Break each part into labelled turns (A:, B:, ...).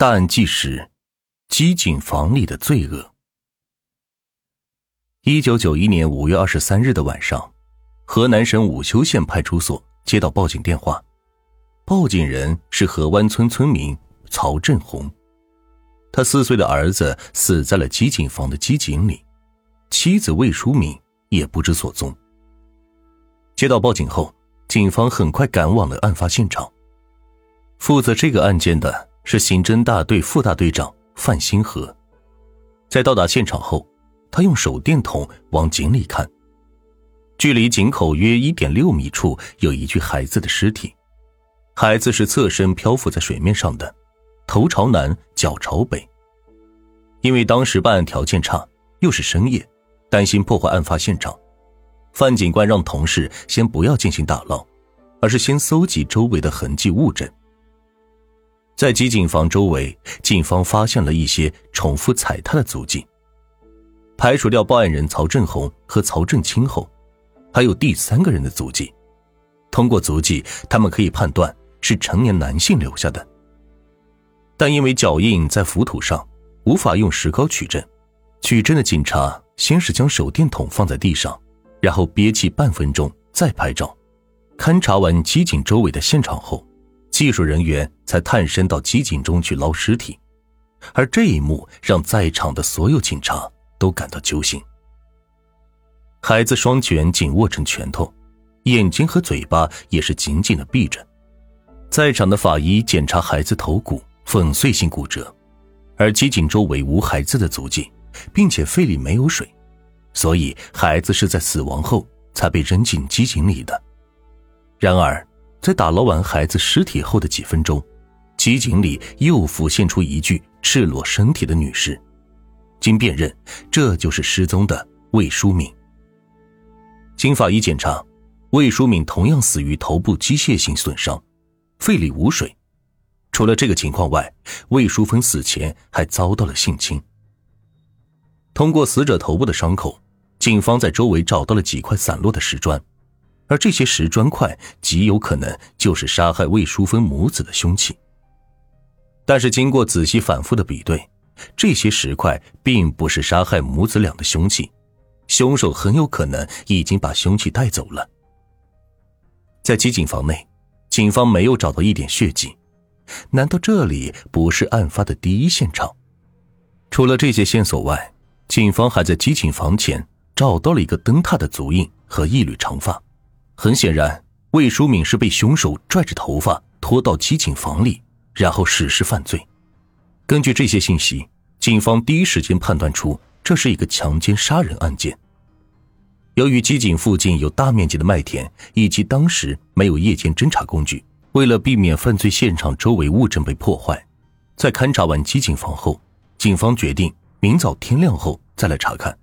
A: 大案纪实：机井房里的罪恶。一九九一年五月二十三日的晚上，河南省武丘县派出所接到报警电话，报警人是河湾村村民曹振红，他四岁的儿子死在了机井房的机井里，妻子魏淑敏也不知所踪。接到报警后，警方很快赶往了案发现场。负责这个案件的。是刑侦大队副大队长范新河，在到达现场后，他用手电筒往井里看，距离井口约一点六米处有一具孩子的尸体，孩子是侧身漂浮在水面上的，头朝南，脚朝北。因为当时办案条件差，又是深夜，担心破坏案发现场，范警官让同事先不要进行打捞，而是先搜集周围的痕迹物证。在机井房周围，警方发现了一些重复踩踏的足迹。排除掉报案人曹振红和曹振清后，还有第三个人的足迹。通过足迹，他们可以判断是成年男性留下的。但因为脚印在浮土上，无法用石膏取证。取证的警察先是将手电筒放在地上，然后憋气半分钟再拍照。勘察完机井周围的现场后。技术人员才探身到机井中去捞尸体，而这一幕让在场的所有警察都感到揪心。孩子双拳紧握成拳头，眼睛和嘴巴也是紧紧的闭着。在场的法医检查孩子头骨粉碎性骨折，而机井周围无孩子的足迹，并且肺里没有水，所以孩子是在死亡后才被扔进机井里的。然而。在打捞完孩子尸体后的几分钟，机井里又浮现出一具赤裸身体的女尸，经辨认，这就是失踪的魏淑敏。经法医检查，魏淑敏同样死于头部机械性损伤，肺里无水。除了这个情况外，魏淑芬死前还遭到了性侵。通过死者头部的伤口，警方在周围找到了几块散落的石砖。而这些石砖块极有可能就是杀害魏淑芬母子的凶器。但是经过仔细反复的比对，这些石块并不是杀害母子俩的凶器，凶手很有可能已经把凶器带走了。在机井房内，警方没有找到一点血迹，难道这里不是案发的第一现场？除了这些线索外，警方还在机井房前找到了一个灯塔的足印和一缕长发。很显然，魏淑敏是被凶手拽着头发拖到机井房里，然后实施犯罪。根据这些信息，警方第一时间判断出这是一个强奸杀人案件。由于机井附近有大面积的麦田，以及当时没有夜间侦查工具，为了避免犯罪现场周围物证被破坏，在勘察完机井房后，警方决定明早天亮后再来查看。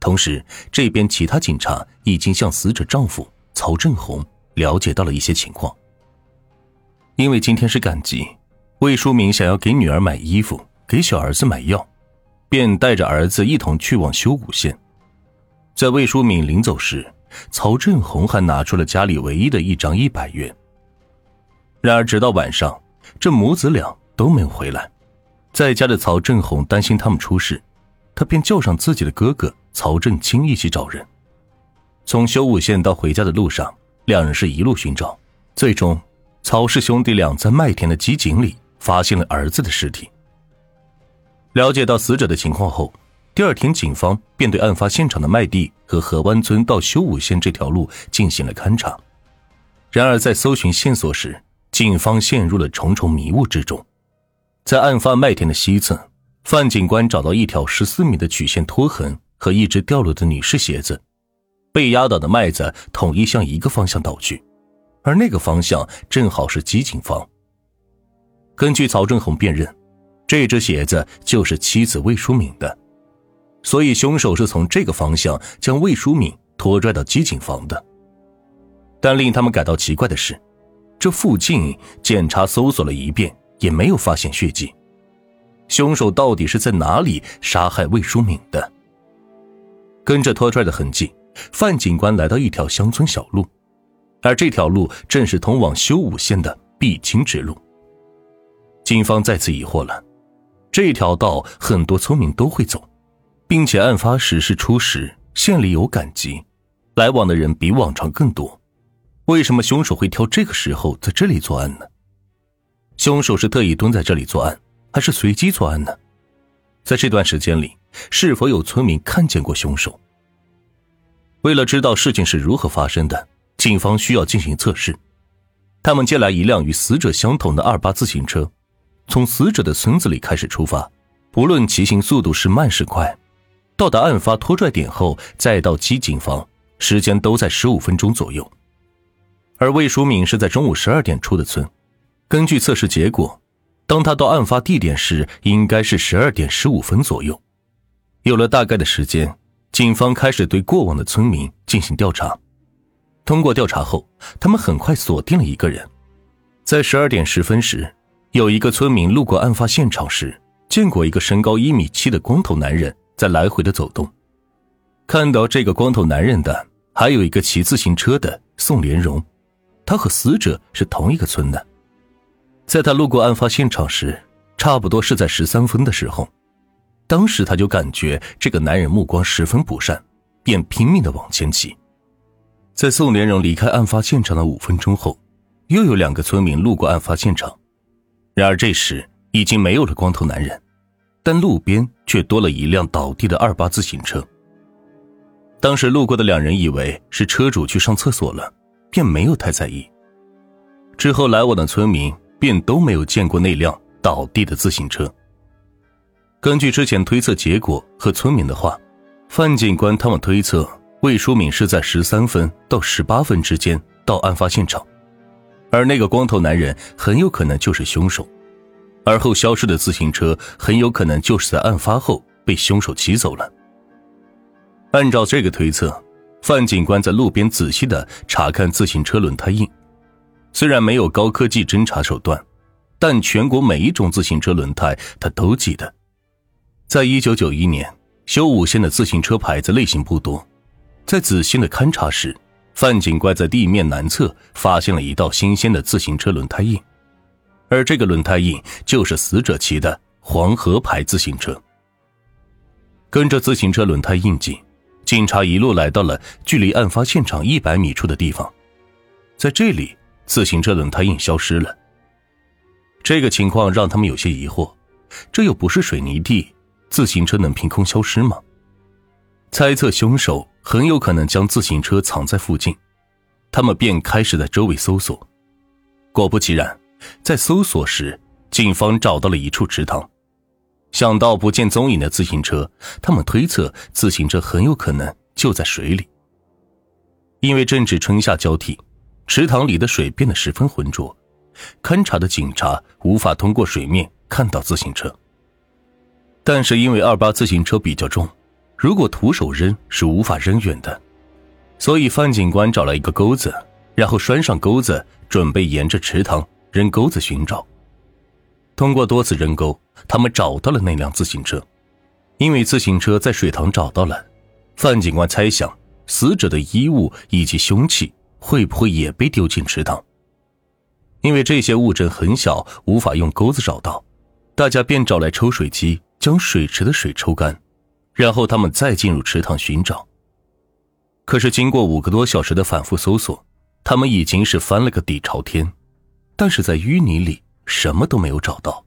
A: 同时，这边其他警察已经向死者丈夫曹振红了解到了一些情况。因为今天是赶集，魏淑敏想要给女儿买衣服，给小儿子买药，便带着儿子一同去往修武县。在魏淑敏临走时，曹振红还拿出了家里唯一的一张一百元。然而，直到晚上，这母子俩都没有回来。在家的曹振红担心他们出事，他便叫上自己的哥哥。曹振清一起找人，从修武县到回家的路上，两人是一路寻找，最终，曹氏兄弟俩在麦田的机井里发现了儿子的尸体。了解到死者的情况后，第二天警方便对案发现场的麦地和河湾村到修武县这条路进行了勘查。然而，在搜寻线索时，警方陷入了重重迷雾之中。在案发麦田的西侧，范警官找到一条十四米的曲线拖痕。和一只掉落的女士鞋子，被压倒的麦子统一向一个方向倒去，而那个方向正好是机井房。根据曹正红辨认，这只鞋子就是妻子魏淑敏的，所以凶手是从这个方向将魏淑敏拖拽到机井房的。但令他们感到奇怪的是，这附近检查搜索了一遍，也没有发现血迹。凶手到底是在哪里杀害魏淑敏的？跟着拖拽的痕迹，范警官来到一条乡村小路，而这条路正是通往修武县的必经之路。警方再次疑惑了：这条道很多村民都会走，并且案发时是初时，县里有赶集，来往的人比往常更多。为什么凶手会挑这个时候在这里作案呢？凶手是特意蹲在这里作案，还是随机作案呢？在这段时间里，是否有村民看见过凶手？为了知道事情是如何发生的，警方需要进行测试。他们借来一辆与死者相同的二八自行车，从死者的村子里开始出发，不论骑行速度是慢是快，到达案发拖拽点后再到基警方，时间都在十五分钟左右。而魏淑敏是在中午十二点出的村，根据测试结果，当他到案发地点时，应该是十二点十五分左右。有了大概的时间。警方开始对过往的村民进行调查。通过调查后，他们很快锁定了一个人。在十二点十分时，有一个村民路过案发现场时，见过一个身高一米七的光头男人在来回的走动。看到这个光头男人的，还有一个骑自行车的宋连荣，他和死者是同一个村的。在他路过案发现场时，差不多是在十三分的时候。当时他就感觉这个男人目光十分不善，便拼命的往前挤。在宋连荣离开案发现场的五分钟后，又有两个村民路过案发现场。然而这时已经没有了光头男人，但路边却多了一辆倒地的二八自行车。当时路过的两人以为是车主去上厕所了，便没有太在意。之后来往的村民便都没有见过那辆倒地的自行车。根据之前推测结果和村民的话，范警官他们推测魏淑敏是在十三分到十八分之间到案发现场，而那个光头男人很有可能就是凶手，而后消失的自行车很有可能就是在案发后被凶手骑走了。按照这个推测，范警官在路边仔细的查看自行车轮胎印，虽然没有高科技侦查手段，但全国每一种自行车轮胎他都记得。在一九九一年，修武县的自行车牌子类型不多，在仔细的勘查时，范警官在地面南侧发现了一道新鲜的自行车轮胎印，而这个轮胎印就是死者骑的黄河牌自行车。跟着自行车轮胎印记，警察一路来到了距离案发现场一百米处的地方，在这里，自行车轮胎印消失了。这个情况让他们有些疑惑，这又不是水泥地。自行车能凭空消失吗？猜测凶手很有可能将自行车藏在附近，他们便开始在周围搜索。果不其然，在搜索时，警方找到了一处池塘。想到不见踪影的自行车，他们推测自行车很有可能就在水里。因为正值春夏交替，池塘里的水变得十分浑浊，勘察的警察无法通过水面看到自行车。但是因为二八自行车比较重，如果徒手扔是无法扔远的，所以范警官找了一个钩子，然后拴上钩子，准备沿着池塘扔钩子寻找。通过多次扔钩，他们找到了那辆自行车。因为自行车在水塘找到了，范警官猜想死者的衣物以及凶器会不会也被丢进池塘？因为这些物证很小，无法用钩子找到，大家便找来抽水机。将水池的水抽干，然后他们再进入池塘寻找。可是经过五个多小时的反复搜索，他们已经是翻了个底朝天，但是在淤泥里什么都没有找到。